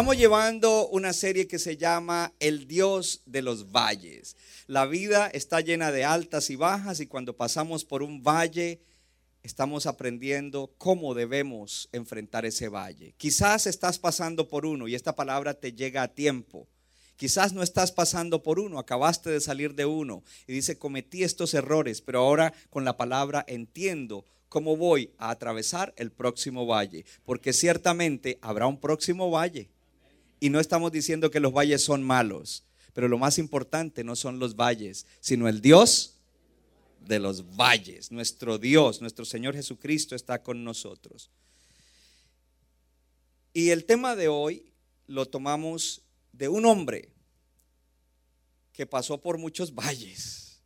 Estamos llevando una serie que se llama El Dios de los Valles. La vida está llena de altas y bajas y cuando pasamos por un valle estamos aprendiendo cómo debemos enfrentar ese valle. Quizás estás pasando por uno y esta palabra te llega a tiempo. Quizás no estás pasando por uno, acabaste de salir de uno y dice, cometí estos errores, pero ahora con la palabra entiendo cómo voy a atravesar el próximo valle, porque ciertamente habrá un próximo valle. Y no estamos diciendo que los valles son malos, pero lo más importante no son los valles, sino el Dios de los valles. Nuestro Dios, nuestro Señor Jesucristo está con nosotros. Y el tema de hoy lo tomamos de un hombre que pasó por muchos valles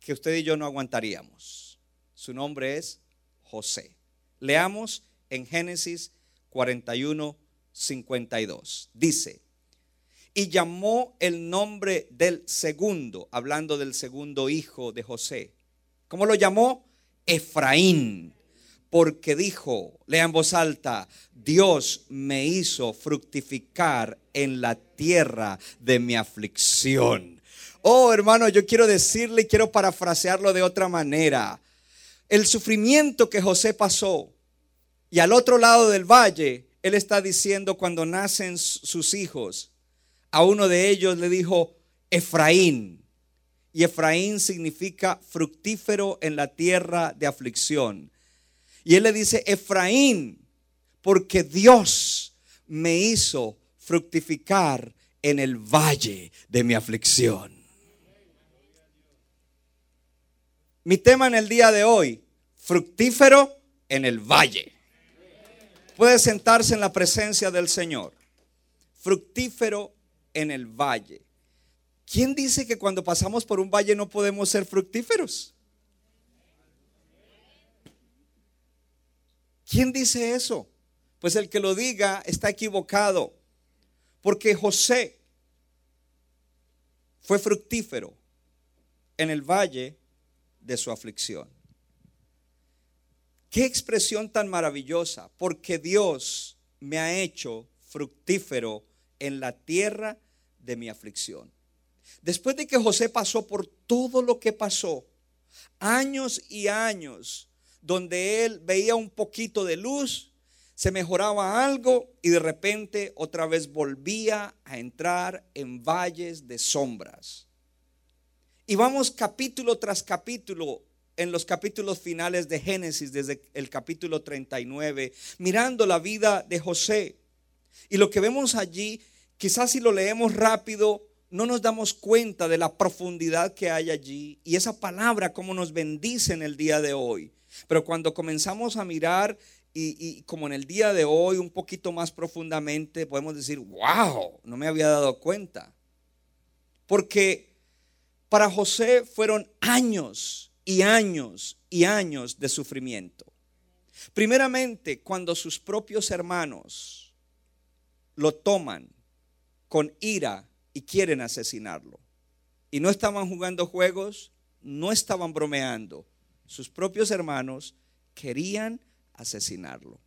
que usted y yo no aguantaríamos. Su nombre es José. Leamos en Génesis 41, 52. Dice, y llamó el nombre del segundo, hablando del segundo hijo de José. ¿Cómo lo llamó? Efraín. Porque dijo, lea en voz alta, Dios me hizo fructificar en la tierra de mi aflicción. Oh, hermano, yo quiero decirle y quiero parafrasearlo de otra manera. El sufrimiento que José pasó y al otro lado del valle, él está diciendo cuando nacen sus hijos, a uno de ellos le dijo Efraín. Y Efraín significa fructífero en la tierra de aflicción. Y él le dice Efraín, porque Dios me hizo fructificar en el valle de mi aflicción. Mi tema en el día de hoy, fructífero en el valle. Puede sentarse en la presencia del Señor. Fructífero en el valle. ¿Quién dice que cuando pasamos por un valle no podemos ser fructíferos? ¿Quién dice eso? Pues el que lo diga está equivocado. Porque José fue fructífero en el valle de su aflicción. Qué expresión tan maravillosa, porque Dios me ha hecho fructífero en la tierra de mi aflicción. Después de que José pasó por todo lo que pasó, años y años, donde él veía un poquito de luz, se mejoraba algo y de repente otra vez volvía a entrar en valles de sombras. Y vamos capítulo tras capítulo en los capítulos finales de Génesis, desde el capítulo 39, mirando la vida de José. Y lo que vemos allí, quizás si lo leemos rápido, no nos damos cuenta de la profundidad que hay allí y esa palabra como nos bendice en el día de hoy. Pero cuando comenzamos a mirar y, como en el día de hoy un poquito más profundamente, podemos decir, wow, no me había dado cuenta. Porque para José fueron años y años y años de sufrimiento. Primeramente, cuando sus propios hermanos lo toman con ira y quieren asesinarlo. Y no estaban jugando juegos, no estaban bromeando. Sus propios hermanos querían asesinarlo.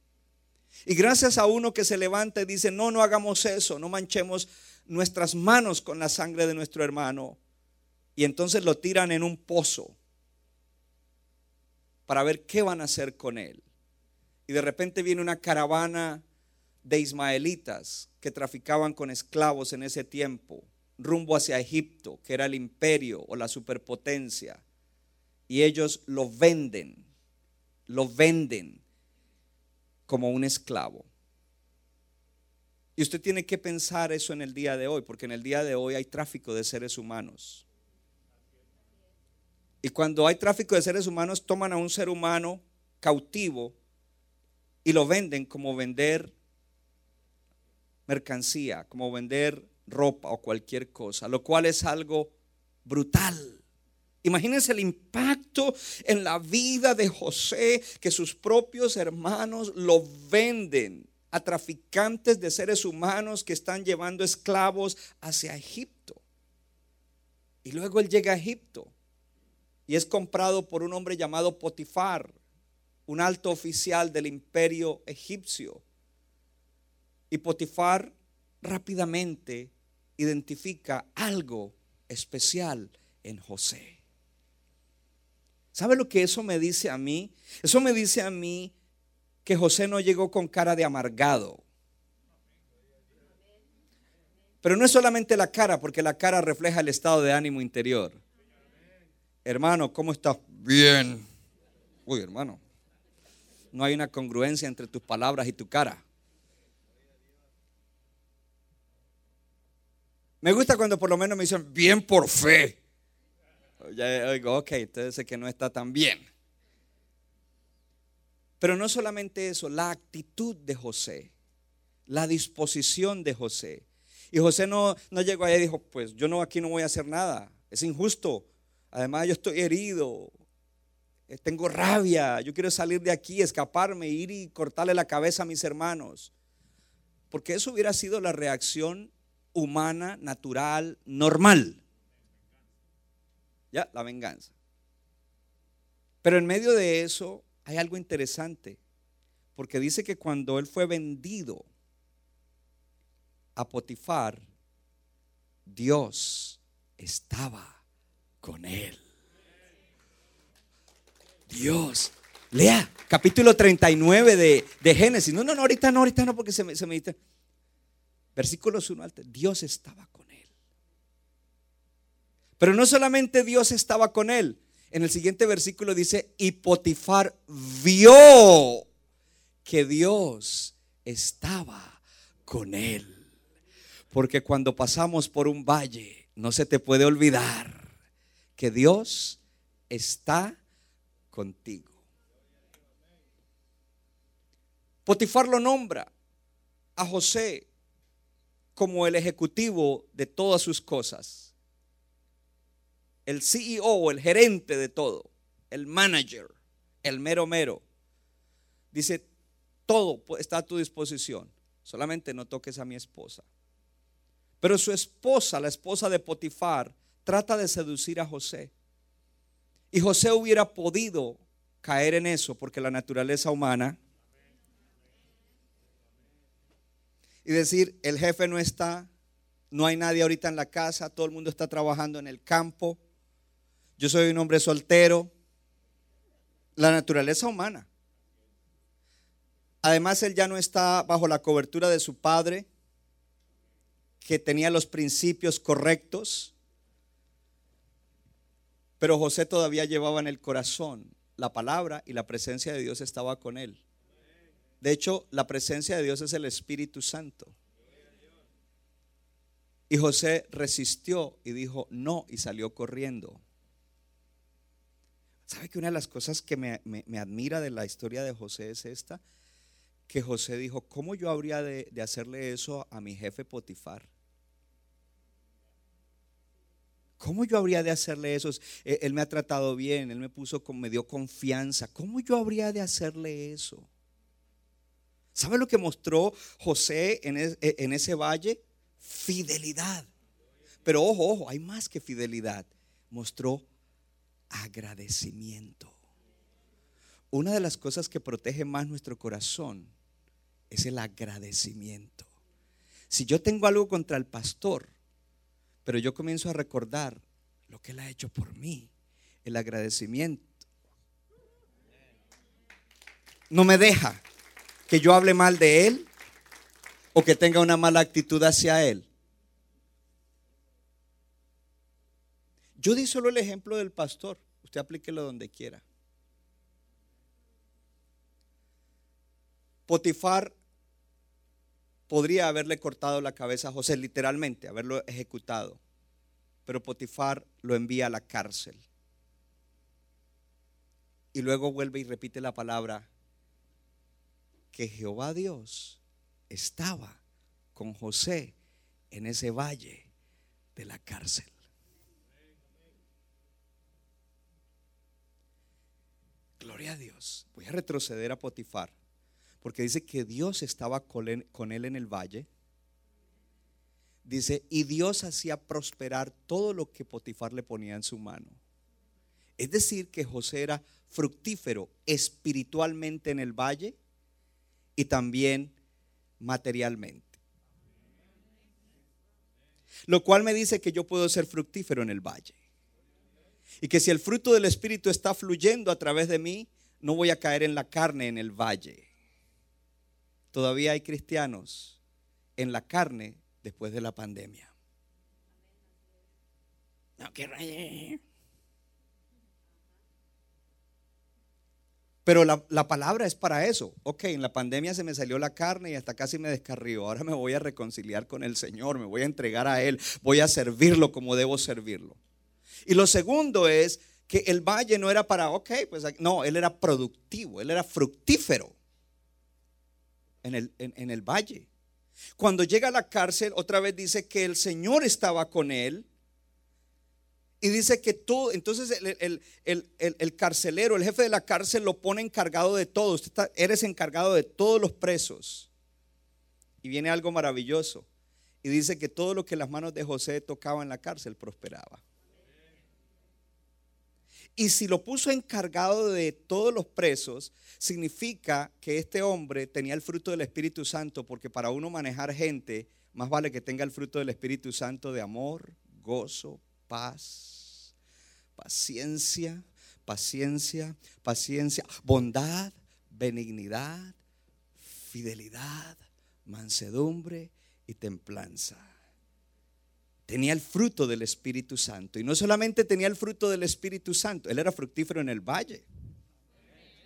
Y gracias a uno que se levanta y dice, no, no hagamos eso, no manchemos nuestras manos con la sangre de nuestro hermano. Y entonces lo tiran en un pozo para ver qué van a hacer con él. Y de repente viene una caravana de ismaelitas que traficaban con esclavos en ese tiempo, rumbo hacia Egipto, que era el imperio o la superpotencia. Y ellos lo venden, lo venden como un esclavo. Y usted tiene que pensar eso en el día de hoy, porque en el día de hoy hay tráfico de seres humanos. Y cuando hay tráfico de seres humanos, toman a un ser humano cautivo y lo venden como vender mercancía, como vender ropa o cualquier cosa, lo cual es algo brutal. Imagínense el impacto en la vida de José que sus propios hermanos lo venden a traficantes de seres humanos que están llevando esclavos hacia Egipto. Y luego él llega a Egipto y es comprado por un hombre llamado Potifar, un alto oficial del imperio egipcio. Y Potifar rápidamente identifica algo especial en José. ¿Sabe lo que eso me dice a mí? Eso me dice a mí que José no llegó con cara de amargado. Pero no es solamente la cara, porque la cara refleja el estado de ánimo interior. Hermano, ¿cómo estás? Bien. Uy, hermano. No hay una congruencia entre tus palabras y tu cara. Me gusta cuando por lo menos me dicen bien por fe. Ya oigo, ok, entonces sé que no está tan bien. Pero no solamente eso, la actitud de José, la disposición de José. Y José no, no llegó ahí y dijo, pues yo no aquí no voy a hacer nada, es injusto. Además yo estoy herido, eh, tengo rabia, yo quiero salir de aquí, escaparme, ir y cortarle la cabeza a mis hermanos. Porque eso hubiera sido la reacción humana, natural, normal. Ya, la venganza. Pero en medio de eso hay algo interesante, porque dice que cuando él fue vendido a Potifar, Dios estaba con él. Dios. Lea, capítulo 39 de, de, Génesis. No, no, no, ahorita no, ahorita no, porque se me, se me. Versículos 1 al Dios estaba con él. Pero no solamente Dios estaba con él. En el siguiente versículo dice, y Potifar vio que Dios estaba con él. Porque cuando pasamos por un valle, no se te puede olvidar que Dios está contigo. Potifar lo nombra a José como el ejecutivo de todas sus cosas. El CEO, el gerente de todo, el manager, el mero mero. Dice, todo está a tu disposición, solamente no toques a mi esposa. Pero su esposa, la esposa de Potifar, trata de seducir a José. Y José hubiera podido caer en eso porque la naturaleza humana y decir, el jefe no está, no hay nadie ahorita en la casa, todo el mundo está trabajando en el campo, yo soy un hombre soltero, la naturaleza humana. Además, él ya no está bajo la cobertura de su padre, que tenía los principios correctos, pero José todavía llevaba en el corazón la palabra y la presencia de Dios estaba con él. De hecho, la presencia de Dios es el Espíritu Santo. Y José resistió y dijo no y salió corriendo. ¿Sabe que una de las cosas que me, admira de la historia de José es esta? Que José dijo, ¿cómo yo habría de, de hacerle eso a mi jefe Potifar? ¿Cómo yo habría de hacerle eso? Eh, él me ha tratado bien, él me puso, me dio confianza. ¿Cómo yo habría de hacerle eso? ¿Sabe lo que mostró José e, en, ese valle? Fidelidad. Pero ojo, ojo, hay más que fidelidad. Mostró agradecimiento. Una de las cosas que protege más nuestro corazón es el agradecimiento. Si yo tengo algo contra el pastor, pero yo comienzo a recordar lo que él ha hecho por mí, el agradecimiento, no me deja que yo hable mal de él o que tenga una mala actitud hacia él. Yo di solo el ejemplo del pastor, usted aplíquelo donde quiera. Potifar podría haberle cortado la cabeza a José, literalmente, haberlo ejecutado. Pero Potifar lo envía a la cárcel. Y luego vuelve y repite la palabra que Jehová Dios estaba con José en ese valle de la cárcel. Gloria a Dios. Voy a retroceder a Potifar, porque dice que Dios estaba con él, en el valle. Dice, y Dios hacía prosperar todo lo que Potifar le ponía en su mano. Es decir, que José era fructífero espiritualmente en el valle y también materialmente. Lo cual me dice que yo puedo ser fructífero en el valle. Y que si el fruto del Espíritu está fluyendo a través de mí, no voy a caer en la carne en el valle. Todavía hay cristianos en la carne después de la pandemia. No quiero Pero la, la, palabra es para eso. Ok, en la pandemia se me salió la carne y hasta casi me descarrió. Ahora me voy a reconciliar con el Señor, me voy a entregar a Él, voy a servirlo como debo servirlo. Y lo segundo es que el valle no era para, ok, pues no, Él era productivo, Él era fructífero en el, en el valle. Cuando llega a la cárcel, otra vez dice que el Señor estaba con Él y dice que todo, entonces el, carcelero, el jefe de la cárcel lo pone encargado de todo. Usted eres encargado de todos los presos. Y viene algo maravilloso. Y dice que todo lo que las manos de José tocaban en la cárcel prosperaba. Y si lo puso encargado de todos los presos, significa que este hombre tenía el fruto del Espíritu Santo, porque para uno manejar gente, más vale que tenga el fruto del Espíritu Santo de amor, gozo, paz, paciencia, paciencia, paciencia, bondad, benignidad, fidelidad, mansedumbre y templanza. Tenía el fruto del Espíritu Santo. Y no solamente tenía el fruto del Espíritu Santo, él era fructífero en el valle.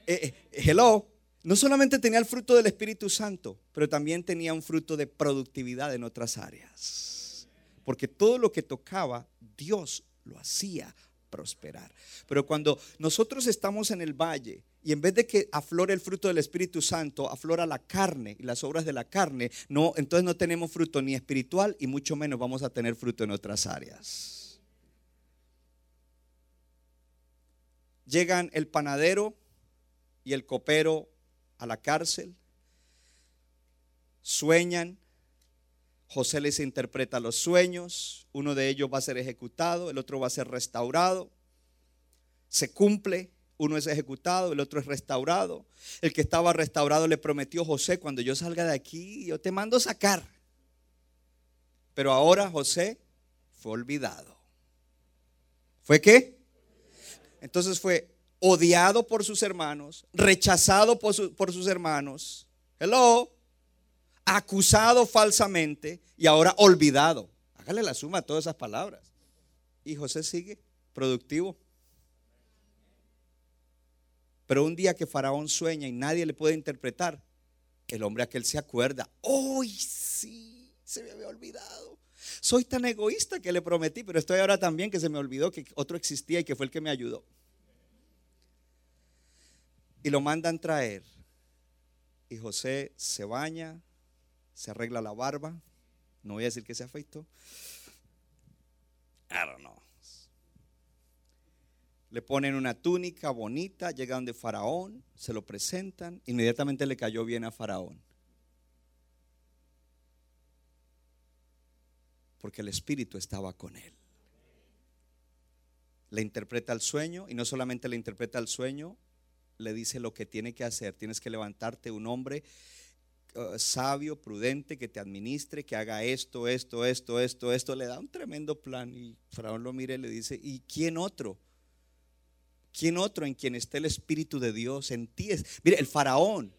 Eh, eh, hello, no solamente tenía el fruto del Espíritu Santo, pero también tenía un fruto de productividad en otras áreas. Porque todo lo que tocaba, Dios lo hacía prosperar. Pero cuando nosotros estamos en el valle y en vez de que aflore el fruto del Espíritu Santo, aflora la carne y las obras de la carne, no, entonces no tenemos fruto ni espiritual y mucho menos vamos a tener fruto en otras áreas. Llegan el panadero y el copero a la cárcel, sueñan, José les interpreta los sueños, uno de ellos va a ser ejecutado, el otro va a ser restaurado. Se cumple, uno es ejecutado, el otro es restaurado. El que estaba restaurado le prometió José, cuando yo salga de aquí, yo te mando sacar. Pero ahora José fue olvidado. ¿Fue qué? Entonces fue odiado por sus hermanos, rechazado por, por sus hermanos. Hello acusado falsamente y ahora olvidado. Hágale la suma a todas esas palabras. Y José sigue productivo. Pero un día que Faraón sueña y nadie le puede interpretar, el hombre aquel se acuerda, ¡Uy, sí! Se me había olvidado. Soy tan egoísta que le prometí, pero estoy ahora también que se me olvidó que otro existía y que fue el que me ayudó. Y lo mandan traer. Y José se baña, se arregla la barba. No voy a decir que se afeitó. I don't know. Le ponen una túnica bonita, llegan de Faraón, se lo presentan, inmediatamente le cayó bien a Faraón. Porque el Espíritu estaba con él. Le interpreta el sueño y no solamente le interpreta el sueño, le dice lo que tiene que hacer. Tienes que levantarte un hombre eh, sabio, prudente, que te administre, que haga esto, esto, esto, esto, esto. Le da un tremendo plan y Faraón lo mira y le dice, ¿y quién otro? ¿Quién otro en quien esté el Espíritu de Dios en ti? Es, mire, el Faraón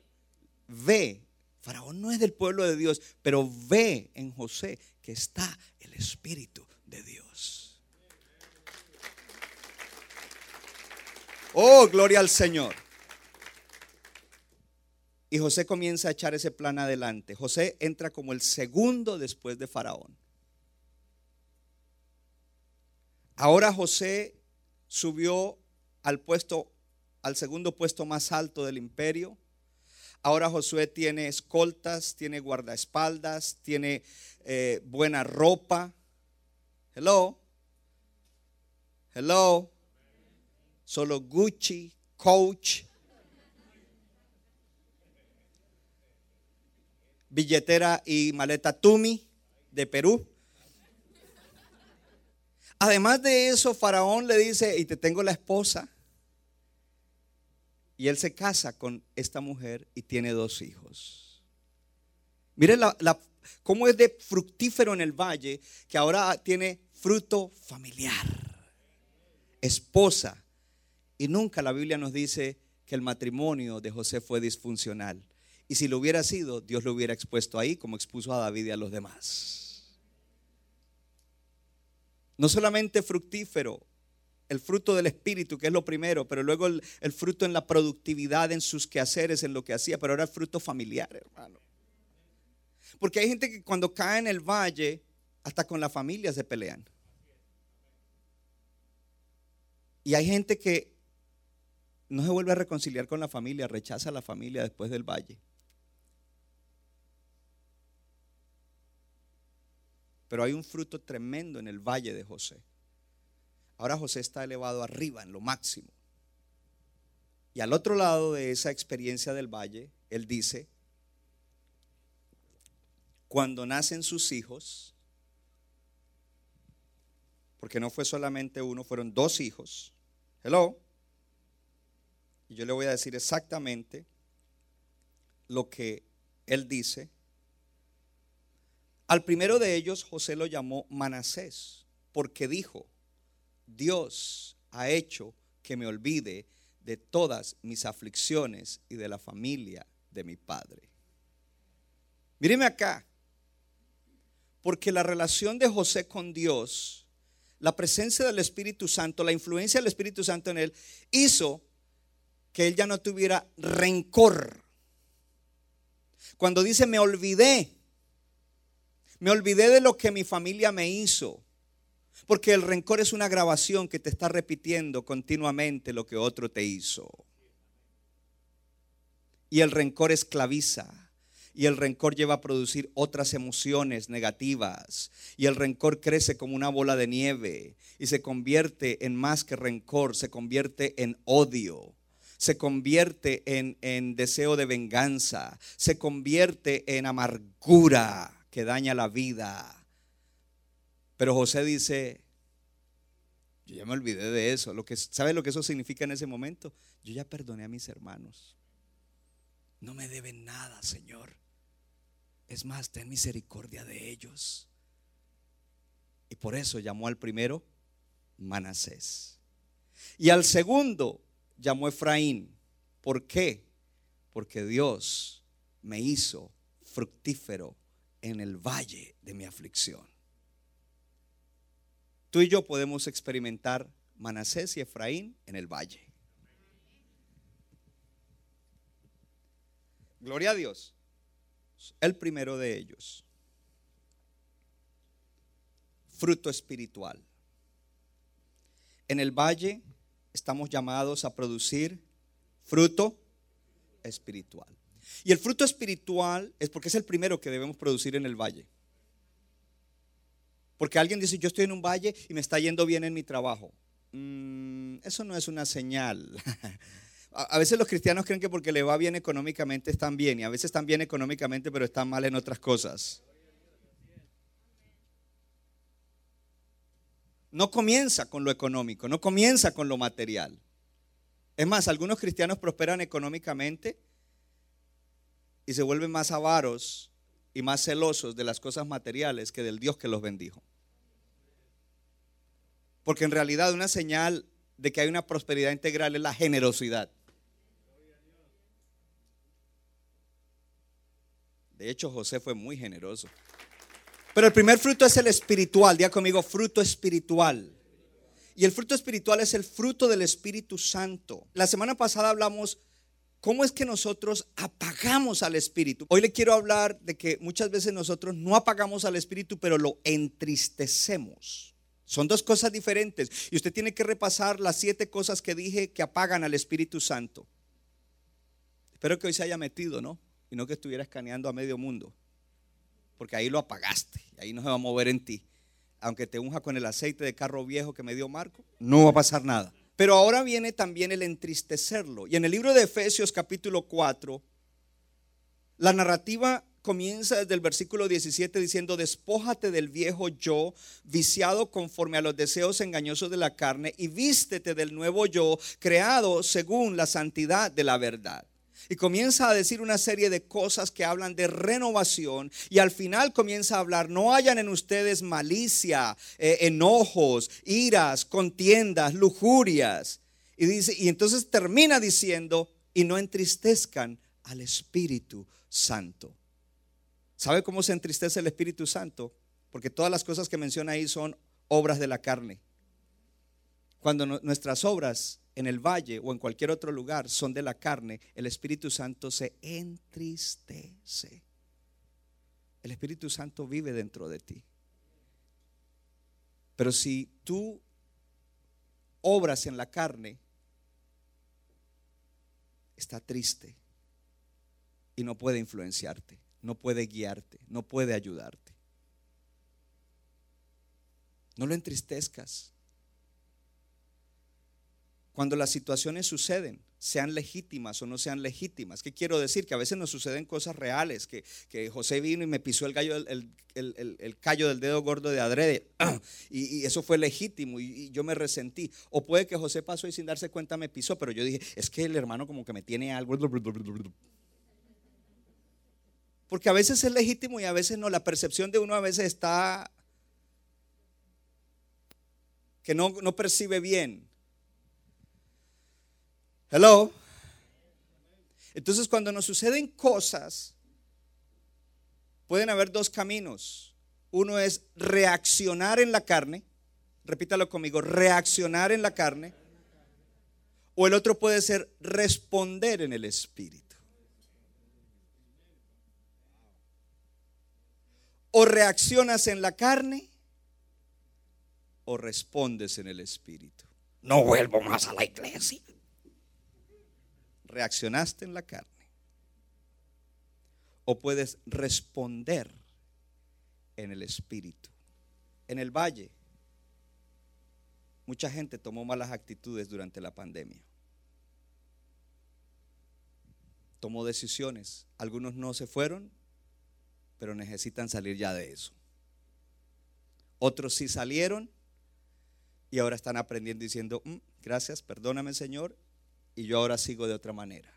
ve, Faraón no es del pueblo de Dios, pero ve en José que está el Espíritu de Dios. Oh, gloria al Señor. Y José comienza a echar ese plan adelante. José entra como el segundo después de Faraón. Ahora José subió al puesto al segundo puesto más alto del imperio. Ahora Josué tiene escoltas, tiene guardaespaldas, tiene eh, buena ropa. Hello. Hello. Solo Gucci, Coach. Billetera y maleta Tumi de Perú. Además de eso, Faraón le dice, y te tengo la esposa. Y él se casa con esta mujer y tiene dos hijos. Miren la, cómo es de fructífero en el valle que ahora tiene fruto familiar, esposa. Y nunca la Biblia nos dice que el matrimonio de José fue disfuncional. Y si lo hubiera sido, Dios lo hubiera expuesto ahí como expuso a David y a los demás. No solamente fructífero, el fruto del Espíritu, que es lo primero, pero luego el, fruto en la productividad, en sus quehaceres, en lo que hacía, pero ahora el fruto familiar, hermano. Porque hay gente que cuando cae en el valle, hasta con la familia se pelean. Y hay gente que no se vuelve a reconciliar con la familia, rechaza a la familia después del valle. Pero hay un fruto tremendo en el valle de José. Ahora José está elevado arriba, en lo máximo. Y al otro lado de esa experiencia del valle, él dice, cuando nacen sus hijos, porque no fue solamente uno, fueron dos hijos. Hello. Y yo le voy a decir exactamente lo que él dice al primero de ellos José lo llamó Manasés, porque dijo, Dios ha hecho que me olvide de todas mis aflicciones y de la familia de mi padre. Míreme acá, porque la relación de José con Dios, la presencia del Espíritu Santo, la influencia del Espíritu Santo en él, hizo que él ya no tuviera rencor. Cuando dice me olvidé, me olvidé de lo que mi familia me hizo. Porque el rencor es una grabación que te está repitiendo continuamente lo que otro te hizo. Y el rencor esclaviza. Y el rencor lleva a producir otras emociones negativas. Y el rencor crece como una bola de nieve. Y se convierte en más que rencor, se convierte en odio se convierte en, en, deseo de venganza, se convierte en amargura que daña la vida. Pero José dice, yo ya me olvidé de eso. Lo que, ¿Sabe lo que eso significa en ese momento? Yo ya perdoné a mis hermanos. No me deben nada, Señor. Es más, ten misericordia de ellos. Y por eso llamó al primero Manasés. Y al segundo llamó Efraín. ¿Por qué? Porque Dios me hizo fructífero en el valle de mi aflicción. Tú y yo podemos experimentar Manasés y Efraín en el valle. Gloria a Dios. El primero de ellos. Fruto espiritual. En el valle estamos llamados a producir fruto espiritual. Y el fruto espiritual es porque es el primero que debemos producir en el valle. Porque alguien dice, yo estoy en un valle y me está yendo bien en mi trabajo. Mm, eso no es una señal. a veces los cristianos creen que porque le va bien económicamente están bien y a veces están bien económicamente pero están mal en otras cosas. No comienza con lo económico, no comienza con lo material. Es más, algunos cristianos prosperan económicamente y se vuelven más avaros y más celosos de las cosas materiales que del Dios que los bendijo. Porque en realidad una señal de que hay una prosperidad integral es la generosidad. De hecho, José fue muy generoso. Pero el primer fruto es el espiritual. Día conmigo, fruto espiritual. Y el fruto espiritual es el fruto del Espíritu Santo. La semana pasada hablamos ¿Cómo es que nosotros apagamos al Espíritu? Hoy le quiero hablar de que muchas veces nosotros no apagamos al Espíritu, pero lo entristecemos. Son dos cosas diferentes. Y usted tiene que repasar las siete cosas que dije que apagan al Espíritu Santo. Espero que hoy se haya metido, ¿no? Y no que estuviera escaneando a medio mundo. Porque ahí lo apagaste. Ahí no se va a mover en ti. Aunque te unja con el aceite de carro viejo que me dio Marco, no va a pasar nada. Pero ahora viene también el entristecerlo. Y en el libro de Efesios capítulo 4, la narrativa comienza desde el versículo 17 diciendo, despójate del viejo yo, viciado conforme a los deseos engañosos de la carne, y vístete del nuevo yo, creado según la santidad de la verdad. Y comienza a decir una serie de cosas que hablan de renovación y al final comienza a hablar, no hayan en ustedes malicia, eh, enojos, iras, contiendas, lujurias. Y, dice, y entonces termina diciendo, y no entristezcan al Espíritu Santo. ¿Sabe cómo se entristece el Espíritu Santo? Porque todas las cosas que menciona ahí son obras de la carne. Cuando nuestras obras en el valle o en cualquier otro lugar son de la carne, el Espíritu Santo se entristece. El Espíritu Santo vive dentro de ti. Pero si tú obras en la carne, está triste y no puede influenciarte no puede guiarte, no puede ayudarte. No lo entristezcas. Cuando las situaciones suceden, sean legítimas o no sean legítimas. ¿Qué quiero decir? Que a veces nos suceden cosas reales, que, José vino y me pisó el, gallo, el, callo del dedo gordo de adrede, y, eso fue legítimo y, y, yo me resentí. O puede que José pasó y sin darse cuenta me pisó, pero yo dije, es que el hermano como que me tiene algo. Porque a veces es legítimo y a veces no. La percepción de uno a veces está que no percibe bien. Hello. Entonces cuando nos suceden cosas, pueden haber dos caminos. Uno es reaccionar en la carne. Repítalo conmigo, reaccionar en la carne. O el otro puede ser responder en el espíritu. O reaccionas en la carne o respondes en el Espíritu. No vuelvo más a la iglesia. Reaccionaste en la carne. O puedes responder en el Espíritu. En el valle, mucha gente tomó malas actitudes durante la pandemia. Tomó decisiones. Algunos no se fueron pero necesitan salir ya de eso. Otros sí salieron y ahora están aprendiendo diciendo, mm, gracias, perdóname Señor, y yo ahora sigo de otra manera.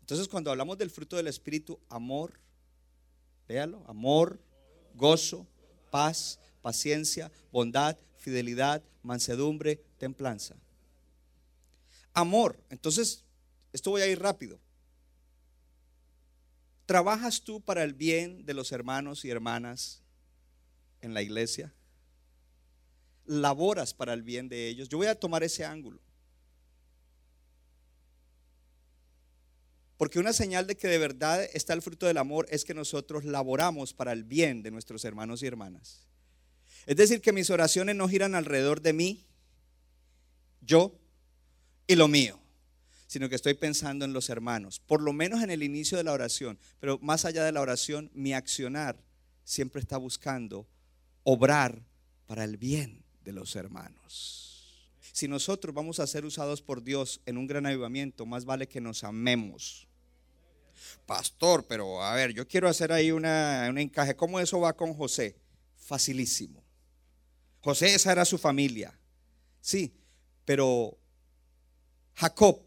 Entonces cuando hablamos del fruto del Espíritu, amor, véalo, amor, gozo, paz, paciencia, bondad, fidelidad, mansedumbre, templanza. Amor, entonces, esto voy a ir rápido. ¿Trabajas tú para el bien de los hermanos y hermanas en la iglesia? ¿Laboras para el bien de ellos? Yo voy a tomar ese ángulo. Porque una señal de que de verdad está el fruto del amor es que nosotros laboramos para el bien de nuestros hermanos y hermanas. Es decir, que mis oraciones no giran alrededor de mí, yo y lo mío sino que estoy pensando en los hermanos, por lo menos en el inicio de la oración, pero más allá de la oración, mi accionar siempre está buscando obrar para el bien de los hermanos. Si nosotros vamos a ser usados por Dios en un gran avivamiento, más vale que nos amemos. Pastor, pero a ver, yo quiero hacer ahí una, un encaje. ¿Cómo eso va con José? Facilísimo. José, esa era su familia. Sí, pero Jacob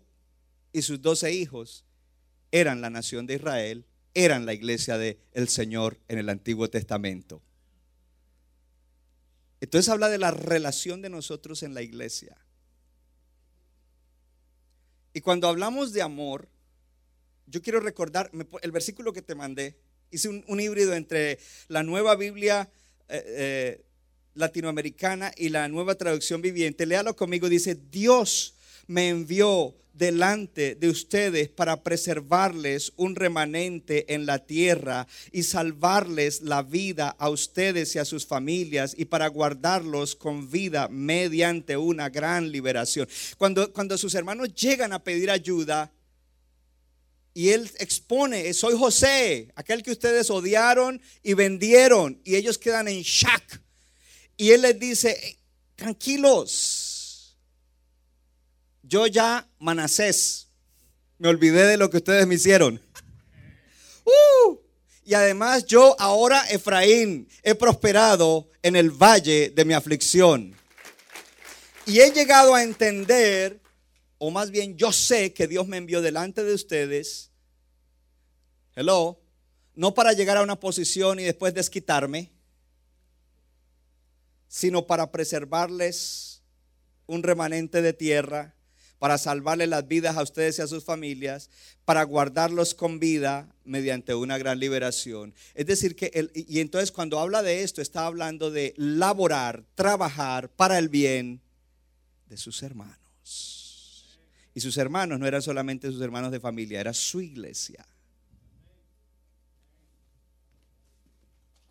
y sus doce hijos eran la nación de Israel, eran la iglesia del el Señor en el Antiguo Testamento. Entonces habla de la relación de nosotros en la iglesia. Y cuando hablamos de amor, yo quiero recordar el versículo que te mandé. Hice un, híbrido entre la nueva Biblia eh, eh, latinoamericana y la nueva traducción viviente. Léalo conmigo. Dice, Dios me envió delante de ustedes para preservarles un remanente en la tierra y salvarles la vida a ustedes y a sus familias y para guardarlos con vida mediante una gran liberación. Cuando, cuando sus hermanos llegan a pedir ayuda, y él expone, soy José, aquel que ustedes odiaron y vendieron, y ellos quedan en shock. Y él les dice, tranquilos, yo ya Manasés, me olvidé de lo que ustedes me hicieron. Uh, y además yo ahora, Efraín, he prosperado en el valle de mi aflicción. Y he llegado a entender o más bien yo sé que Dios me envió delante de ustedes, hello, no para llegar a una posición y después desquitarme, sino para preservarles un remanente de tierra, para salvarles las vidas a ustedes y a sus familias, para guardarlos con vida mediante una gran liberación. Es decir, que, y entonces cuando habla de esto, está hablando de laborar, trabajar para el bien de sus hermanos. Y sus hermanos no eran solamente sus hermanos de familia, era su iglesia.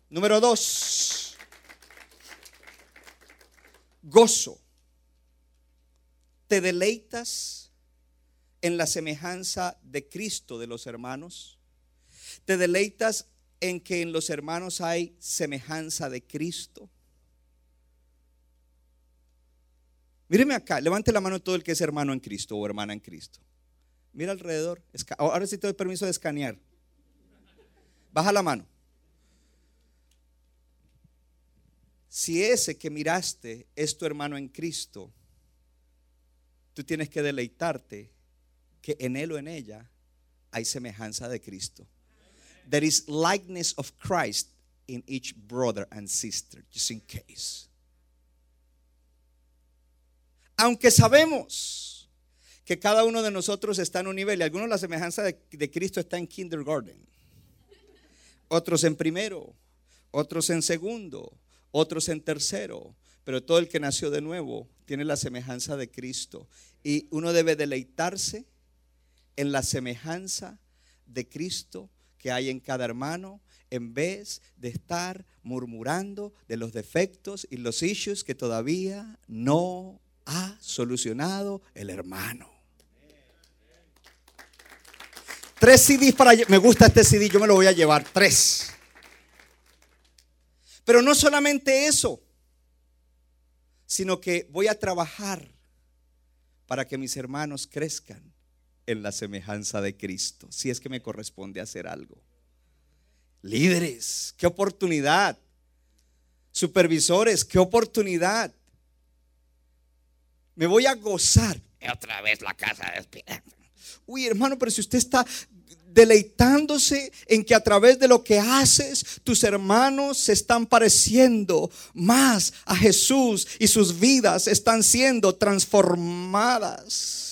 Número dos, gozo. ¿Te deleitas en la semejanza de Cristo de los hermanos? ¿Te deleitas en que en los hermanos hay semejanza de Cristo? Míreme acá, levante la mano todo el que es hermano en Cristo o hermana en Cristo. Mira alrededor. Ahora sí te doy permiso de escanear. Baja la mano. Si ese que miraste es tu hermano en Cristo, tú tienes que deleitarte que en él o en ella hay semejanza de Cristo. There is likeness of Christ in each brother and sister, just in case. Aunque sabemos que cada uno de nosotros está en un nivel, y algunos la semejanza de, Cristo está en kindergarten, otros en primero, otros en segundo, otros en tercero, pero todo el que nació de nuevo tiene la semejanza de Cristo. Y uno debe deleitarse en la semejanza de Cristo que hay en cada hermano, en vez de estar murmurando de los defectos y los issues que todavía no ha solucionado el hermano. Tres CDs para... Me gusta este CD, yo me lo voy a llevar. Tres. Pero no solamente eso, sino que voy a trabajar para que mis hermanos crezcan en la semejanza de Cristo, si es que me corresponde hacer algo. Líderes, qué oportunidad. Supervisores, qué oportunidad me voy a gozar. Otra vez la casa de Uy, hermano, pero si usted está deleitándose en que a través de lo que haces, tus hermanos se están pareciendo más a Jesús y sus vidas están siendo transformadas.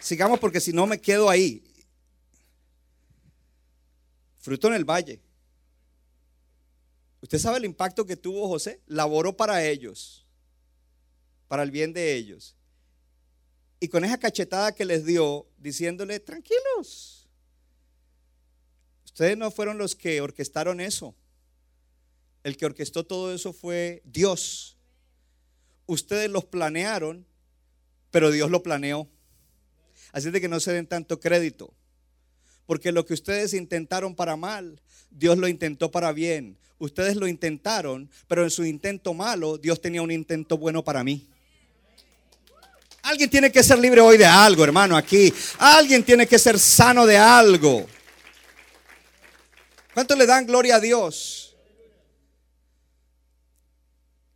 Sigamos porque si no me quedo ahí. Fruto en el valle. ¿Usted sabe el impacto que tuvo José? Laboró para ellos, para el bien de ellos. Y con esa cachetada que les dio, diciéndole, tranquilos, ustedes no fueron los que orquestaron eso. El que orquestó todo eso fue Dios. Ustedes los planearon, pero Dios lo planeó. Así de que no se den tanto crédito. Porque lo que ustedes intentaron para mal, Dios lo intentó para bien. Ustedes lo intentaron, pero en su intento malo, Dios tenía un intento bueno para mí. Alguien tiene que ser libre hoy de algo, hermano, aquí. Alguien tiene que ser sano de algo. ¿Cuánto le dan gloria a Dios?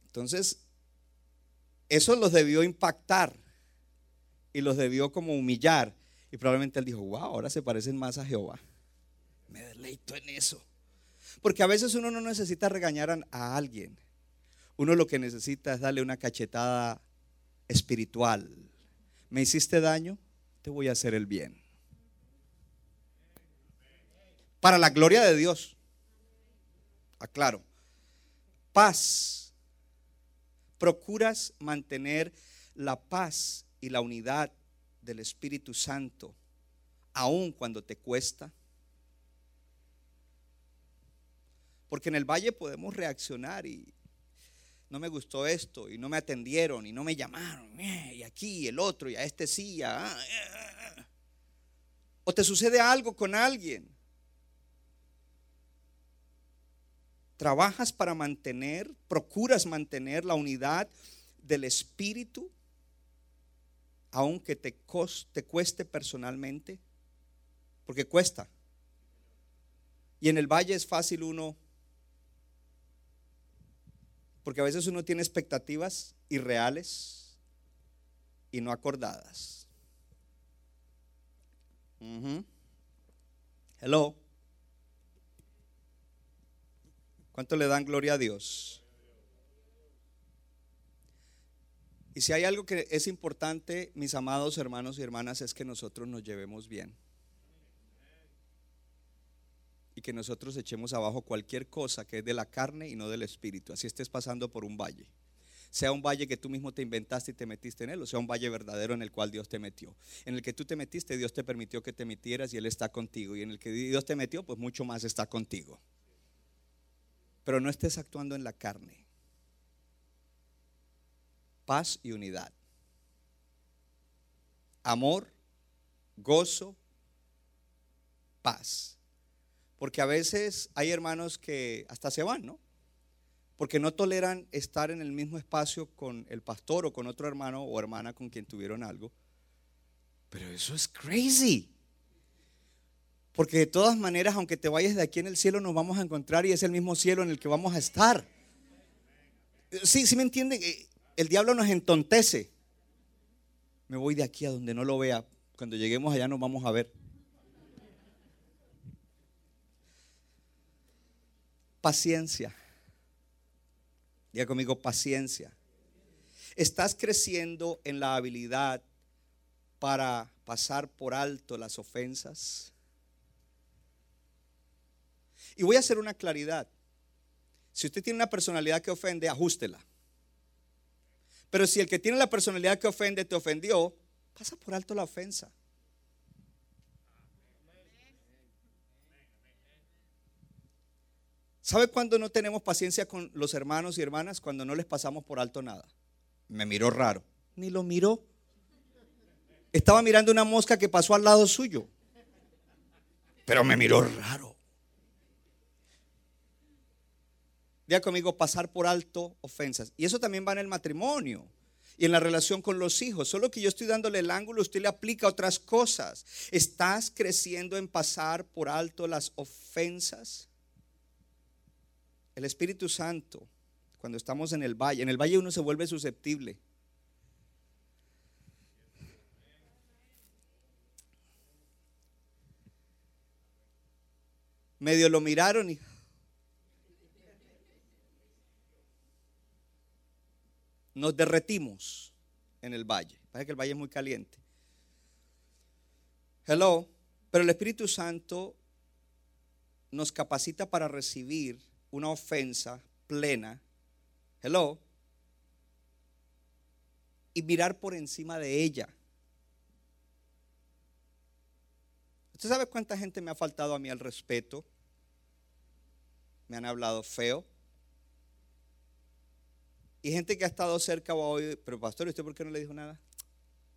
Entonces, eso los debió impactar y los debió como humillar. Y probablemente él dijo, wow, ahora se parecen más a Jehová. Me deleito en eso. Porque a veces uno no necesita regañar a, alguien. Uno lo que necesita es darle una cachetada espiritual. ¿Me hiciste daño? Te voy a hacer el bien. Para la gloria de Dios. Aclaro. Paz, procuras mantener la paz y la unidad del Espíritu Santo, aun cuando te cuesta. Porque en el valle podemos reaccionar y no me gustó esto y no me atendieron y no me llamaron eh, y aquí y el otro y a este sí. ya, ah, eh, eh, o te sucede algo con alguien. Trabajas para mantener, procuras mantener la unidad del espíritu, aunque te, te cueste personalmente, porque cuesta. Y en el valle es fácil uno porque a veces uno tiene expectativas irreales y no acordadas. Hello. ¿Cuánto le dan gloria a Dios? Y si hay algo que es importante, mis amados hermanos y hermanas, es que nosotros nos llevemos bien y que nosotros echemos abajo cualquier cosa que es de la carne y no del espíritu. Así estés pasando por un valle. Sea un valle que tú mismo te inventaste y te metiste en él, o sea un valle verdadero en el cual Dios te metió. En el que tú te metiste, Dios te permitió que te metieras y Él está contigo. Y en el que Dios te metió, pues mucho más está contigo. Pero no estés actuando en la carne. Paz y unidad. Amor, gozo, paz. Porque a veces hay hermanos que hasta se van, ¿no? Porque no toleran estar en el mismo espacio con el pastor o con otro hermano o hermana con quien tuvieron algo. Pero eso es crazy. Porque de todas maneras, aunque te vayas de aquí en el cielo, nos vamos a encontrar y es el mismo cielo en el que vamos a estar. Sí, sí me entienden. El diablo nos entontece. Me voy de aquí a donde no lo vea. Cuando lleguemos allá nos vamos a ver. Paciencia. Diga conmigo, paciencia. Estás creciendo en la habilidad para pasar por alto las ofensas. Y voy a hacer una claridad. Si usted tiene una personalidad que ofende, ajústela. Pero si el que tiene la personalidad que ofende te ofendió, pasa por alto la ofensa. ¿Sabe cuándo no tenemos paciencia con los hermanos y hermanas? Cuando no les pasamos por alto nada. Me miró raro. Ni lo miró. Estaba mirando una mosca que pasó al lado suyo. Pero me miró raro. Diga conmigo, pasar por alto ofensas. Y eso también va en el matrimonio y en la relación con los hijos. Solo que yo estoy dándole el ángulo, usted le aplica otras cosas. ¿Estás creciendo en pasar por alto las ofensas? El Espíritu Santo, cuando estamos en el valle, en el valle uno se vuelve susceptible. Medio lo miraron y... Nos derretimos en el valle. Parece que el valle es muy caliente. Hello. Pero el Espíritu Santo nos capacita para recibir una ofensa plena, hello, y mirar por encima de ella. ¿Usted sabe cuánta gente me ha faltado a mí al respeto? Me han hablado feo. Y gente que ha estado cerca hoy, pero pastor, ¿usted por qué no le dijo nada?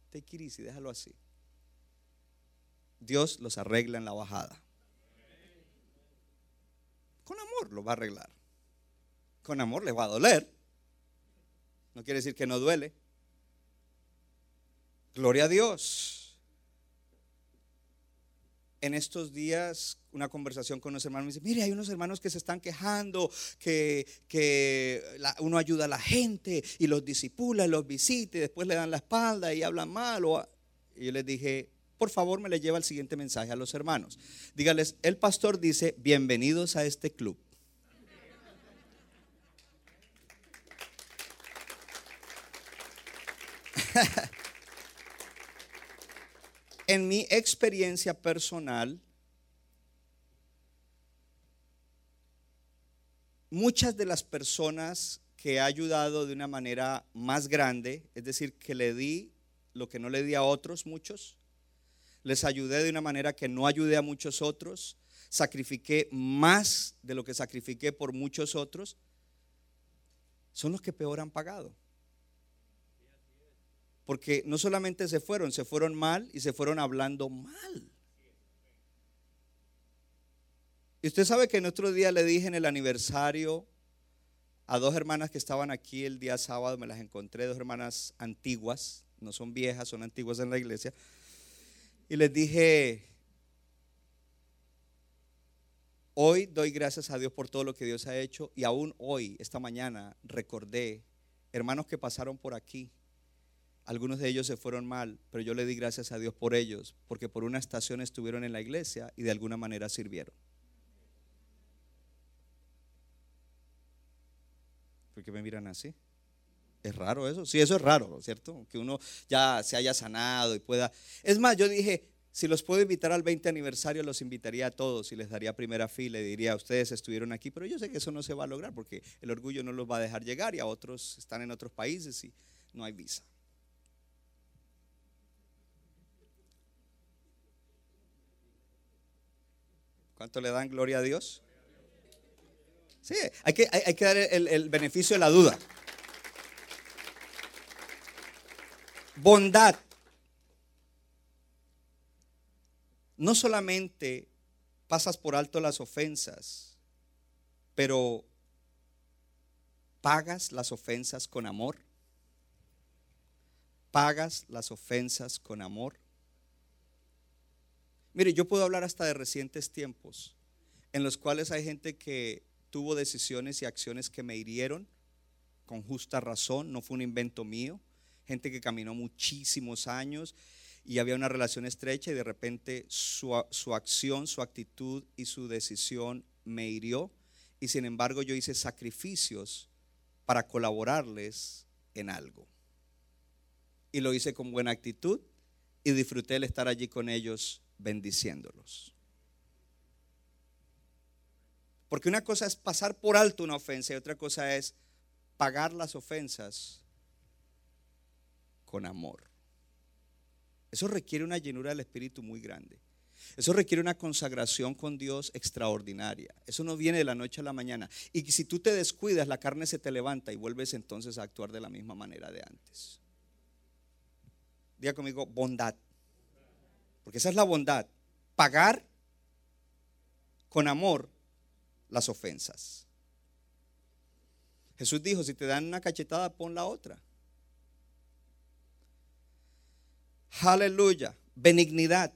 Take it easy, déjalo así. Dios los arregla en la bajada. Con amor lo va a arreglar. Con amor le va a doler. No quiere decir que no duele. Gloria a Dios. En estos días, una conversación con unos hermanos me dice, mire, hay unos hermanos que se están quejando, que, uno ayuda a la gente y los disipula, los visita y después le dan la espalda y hablan mal. Y yo les dije, por favor me le lleva el siguiente mensaje a los hermanos. Dígales, el pastor dice, bienvenidos a este club. en mi experiencia personal, muchas de las personas que he ayudado de una manera más grande, es decir, que le di lo que no le di a otros muchos, les ayudé de una manera que no ayudé a muchos otros, sacrifiqué más de lo que sacrifiqué por muchos otros, son los que peor han pagado. Porque no solamente se fueron, se fueron mal y se fueron hablando mal. Y usted sabe que en otro día le dije en el aniversario a dos hermanas que estaban aquí el día sábado, me las encontré, dos hermanas antiguas, no son viejas, son antiguas en la iglesia. Y les dije, hoy doy gracias a Dios por todo lo que Dios ha hecho y aún hoy, esta mañana, recordé hermanos que pasaron por aquí. Algunos de ellos se fueron mal, pero yo le di gracias a Dios por ellos, porque por una estación estuvieron en la iglesia y de alguna manera sirvieron. ¿Por qué me miran así? Es raro eso. Sí, eso es raro, ¿cierto? Que uno ya se haya sanado y pueda. Es más, yo dije, si los puedo invitar al 20 aniversario, los invitaría a todos y les daría primera fila y diría, ustedes estuvieron aquí, pero yo sé que eso no se va a lograr porque el orgullo no los va a dejar llegar y a otros están en otros países y no hay visa. ¿Cuánto le dan gloria a Dios? Sí, hay que, hay, que dar el, el beneficio de la duda. Bondad. No solamente pasas por alto las ofensas, pero pagas las ofensas con amor. Pagas las ofensas con amor. Mire, yo puedo hablar hasta de recientes tiempos en los cuales hay gente que tuvo decisiones y acciones que me hirieron con justa razón, no fue un invento mío, gente que caminó muchísimos años y había una relación estrecha y de repente su, su, acción, su actitud y su decisión me hirió y sin embargo yo hice sacrificios para colaborarles en algo. Y lo hice con buena actitud y disfruté el estar allí con ellos bendiciéndolos. Porque una cosa es pasar por alto una ofensa y otra cosa es pagar las ofensas con amor. Eso requiere una llenura del Espíritu muy grande. Eso requiere una consagración con Dios extraordinaria. Eso no viene de la noche a la mañana. Y si tú te descuidas, la carne se te levanta y vuelves entonces a actuar de la misma manera de antes. Diga conmigo, bondad. Porque esa es la bondad. Pagar con amor las ofensas. Jesús dijo, si te dan una cachetada, pon la otra. Aleluya. Benignidad.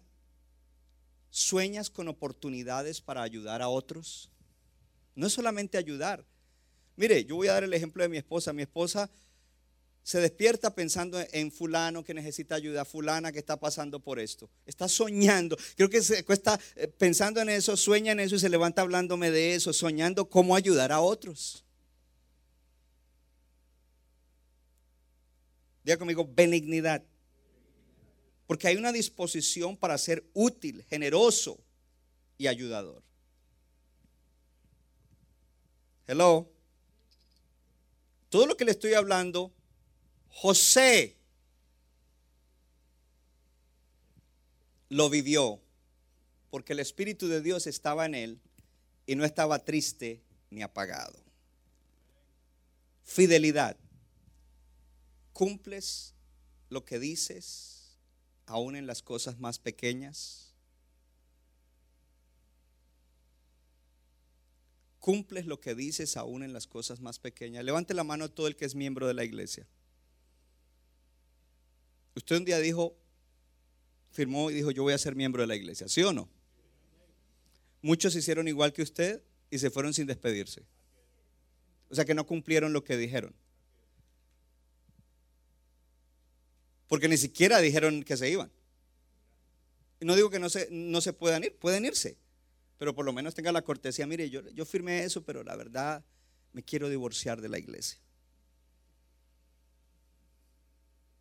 ¿Sueñas con oportunidades para ayudar a otros? No es solamente ayudar. Mire, yo voy a dar el ejemplo de mi esposa. Mi esposa se despierta pensando en fulano que necesita ayuda, fulana que está pasando por esto. Está soñando. Creo que se está eh, pensando en eso, sueña en eso y se levanta hablándome de eso, soñando cómo ayudar a otros. Diga conmigo, benignidad. Porque hay una disposición para ser útil, generoso y ayudador. Hello. Todo lo que le estoy hablando, José lo vivió porque el Espíritu de Dios estaba en él y no estaba triste ni apagado. Fidelidad. ¿Cumples lo que dices? aún en las cosas más pequeñas? ¿Cumples lo que dices aún en las cosas más pequeñas? Levante la mano todo el que es miembro de la iglesia. Usted un día dijo, firmó y dijo, yo voy a ser miembro de la iglesia, ¿sí o no? Muchos hicieron igual que usted y se fueron sin despedirse. O sea que no cumplieron lo que dijeron. porque ni siquiera dijeron que se iban. No digo que no se, no se puedan ir, pueden irse, pero por lo menos tenga la cortesía, mire, yo, yo firmé eso, pero la verdad me quiero divorciar de la iglesia.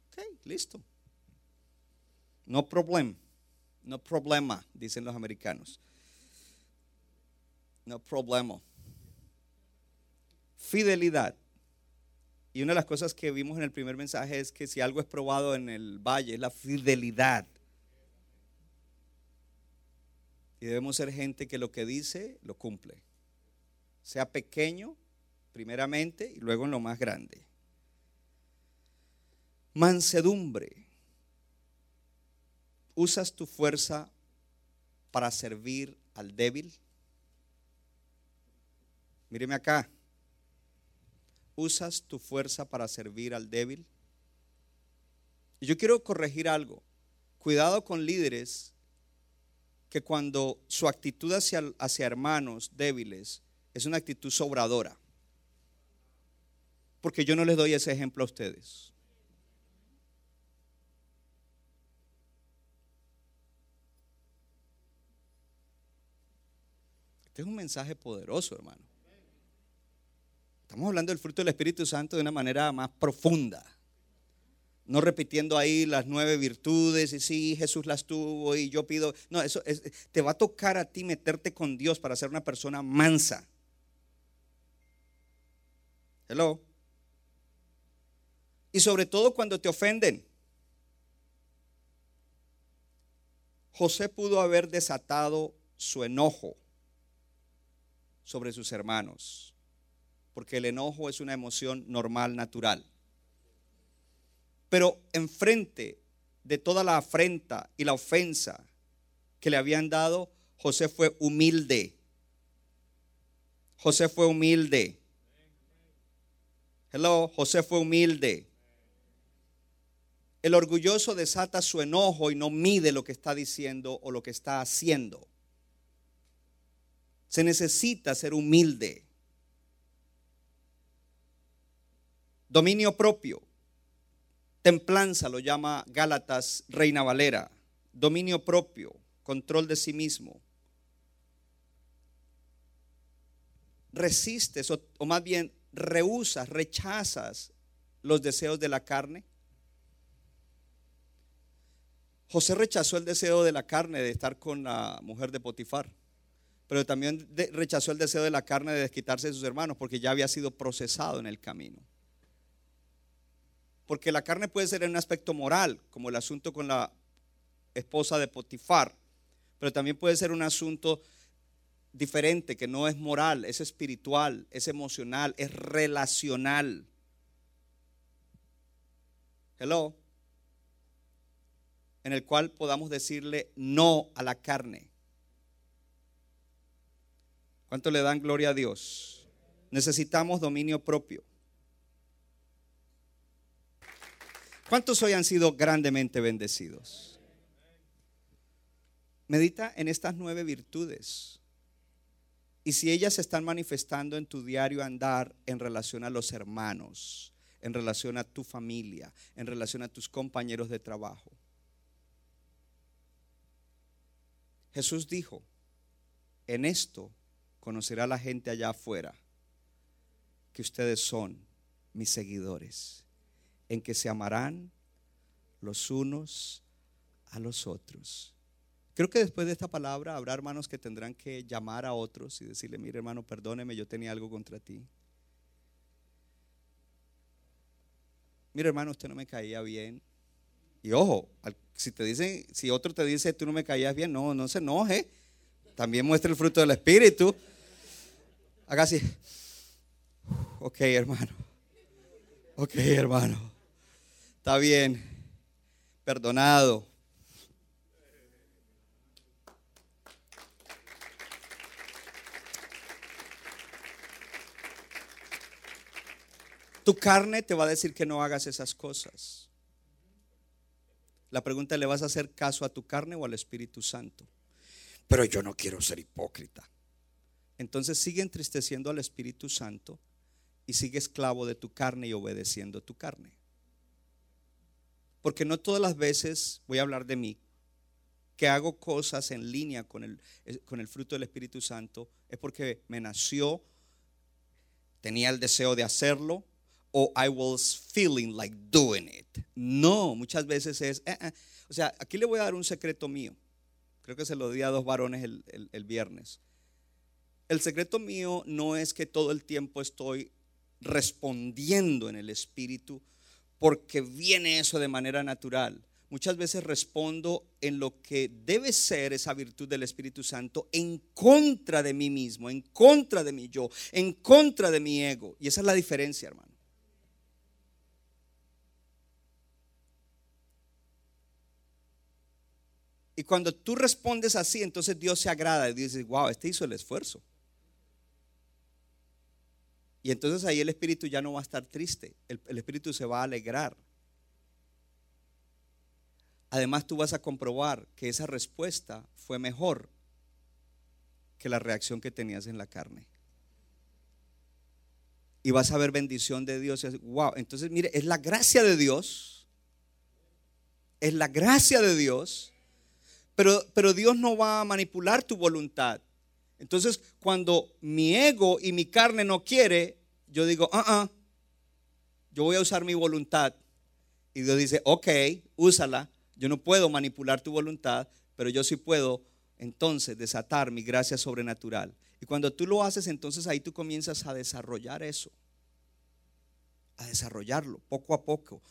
Ok, listo. No problema, no problema, dicen los americanos. No problema. Fidelidad. Y una de las cosas que vimos en el primer mensaje es que si algo es probado en el valle es la fidelidad. Y debemos ser gente que lo que dice lo cumple. Sea pequeño, primeramente, y luego en lo más grande. Mansedumbre. ¿Usas tu fuerza para servir al débil? Míreme acá. ¿Usas tu fuerza para servir al débil? Y yo quiero corregir algo. Cuidado con líderes que cuando su actitud hacia, hacia hermanos débiles es una actitud sobradora. Porque yo no les doy ese ejemplo a ustedes. Es un mensaje poderoso, hermano. Estamos hablando del fruto del Espíritu Santo de una manera más profunda. No repitiendo ahí las nueve virtudes y sí, Jesús las tuvo y yo pido. No, eso te va a tocar a ti meterte con Dios para ser una persona mansa. Hello. Y sobre todo cuando te ofenden. José pudo haber desatado su enojo sobre sus hermanos, porque el enojo es una emoción normal, natural. Pero enfrente de toda la afrenta y la ofensa que le habían dado, José fue humilde. José fue humilde. Hello, José fue humilde. El orgulloso desata su enojo y no mide lo que está diciendo o lo que está haciendo. Se necesita ser humilde. Dominio propio. Templanza lo llama Gálatas Reina Valera. Dominio propio, control de sí mismo. Resistes o, más bien rehusas, rechazas los deseos de la carne. José rechazó el deseo de la carne de estar con la mujer de Potifar, pero también rechazó el deseo de la carne de desquitarse de sus hermanos porque ya había sido procesado en el camino. Porque la carne puede ser en un aspecto moral, como el asunto con la esposa de Potifar, pero también puede ser un asunto diferente, que no es moral, es espiritual, es emocional, es relacional. Hello. En el cual podamos decirle no a la carne. ¿Cuánto le dan gloria a Dios? Necesitamos dominio propio. ¿Cuántos hoy han sido grandemente bendecidos? Medita en estas nueve virtudes. Y si ellas se están manifestando en tu diario andar en relación a los hermanos, en relación a tu familia, en relación a tus compañeros de trabajo. Jesús dijo, en esto conocerá la gente allá afuera que ustedes son mis seguidores en que se amarán los unos a los otros. Creo que después de esta palabra habrá hermanos que tendrán que llamar a otros y decirle, mire hermano, perdóneme, yo tenía algo contra ti. Mire hermano, usted no me caía bien. Y ojo, si te dicen, si otro te dice, tú no me caías bien, no, no se enoje. También muestra el fruto del Espíritu. Haga así. Ok, hermano. Ok, hermano. Está bien, perdonado. Tu carne te va a decir que no hagas esas cosas. La pregunta es, ¿le vas a hacer caso a tu carne o al Espíritu Santo? Pero yo no quiero ser hipócrita. Entonces sigue entristeciendo al Espíritu Santo y sigue esclavo de tu carne y obedeciendo tu carne. Porque no todas las veces, voy a hablar de mí, que hago cosas en línea con el, eh, con el fruto del Espíritu Santo, es porque me nació, tenía el deseo de hacerlo, o I was feeling like doing it. No, muchas veces es, eh, eh. o sea, aquí le voy a dar un secreto mío. Creo que se lo di a dos varones el, el viernes. El secreto mío no es que todo el tiempo estoy respondiendo en el Espíritu porque viene eso de manera natural. Muchas veces respondo en lo que debe ser esa virtud del Espíritu Santo en contra de mí mismo, en contra de mi yo, en contra de mi ego. Y esa es la diferencia, hermano. Y cuando tú respondes así, entonces Dios se agrada y dice, wow, este hizo el esfuerzo. Y entonces ahí el espíritu ya no va a estar triste, el, espíritu se va a alegrar. Además tú vas a comprobar que esa respuesta fue mejor que la reacción que tenías en la carne. Y vas a ver bendición de Dios. Wow, entonces mire, es la gracia de Dios. Es la gracia de Dios pero, Dios no va a manipular tu voluntad. Entonces, cuando mi ego y mi carne no quiere, yo digo, ah, ah, yo voy a usar mi voluntad. Y Dios dice, ok, úsala. Yo no puedo manipular tu voluntad, pero yo sí puedo entonces desatar mi gracia sobrenatural. Y cuando tú lo haces, entonces ahí tú comienzas a desarrollar eso. A desarrollarlo poco a poco.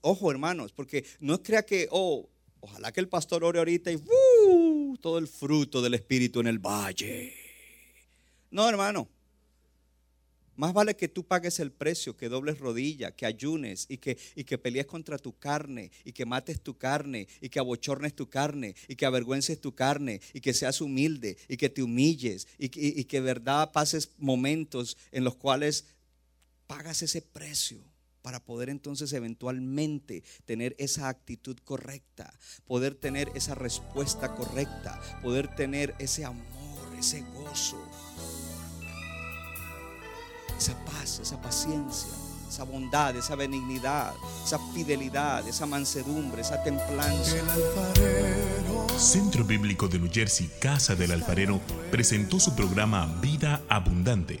ojo, hermanos, porque no crea que, oh, Ojalá que el pastor ore ahorita y ¡uh! todo el fruto del Espíritu en el valle. No, hermano. Más vale que tú pagues el precio, que dobles rodilla, que ayunes y que, y que pelees contra tu carne y que mates tu carne y que abochornes tu carne y que avergüences tu carne y que seas humilde y que te humilles y, y, y que verdad pases momentos en los cuales pagas ese precio para poder entonces eventualmente tener esa actitud correcta, poder tener esa respuesta correcta, poder tener ese amor, ese gozo, esa paz, esa paciencia, esa bondad, esa benignidad, esa fidelidad, esa mansedumbre, esa templanza. Centro Bíblico de New Jersey, Casa del Alfarero, presentó su programa Vida Abundante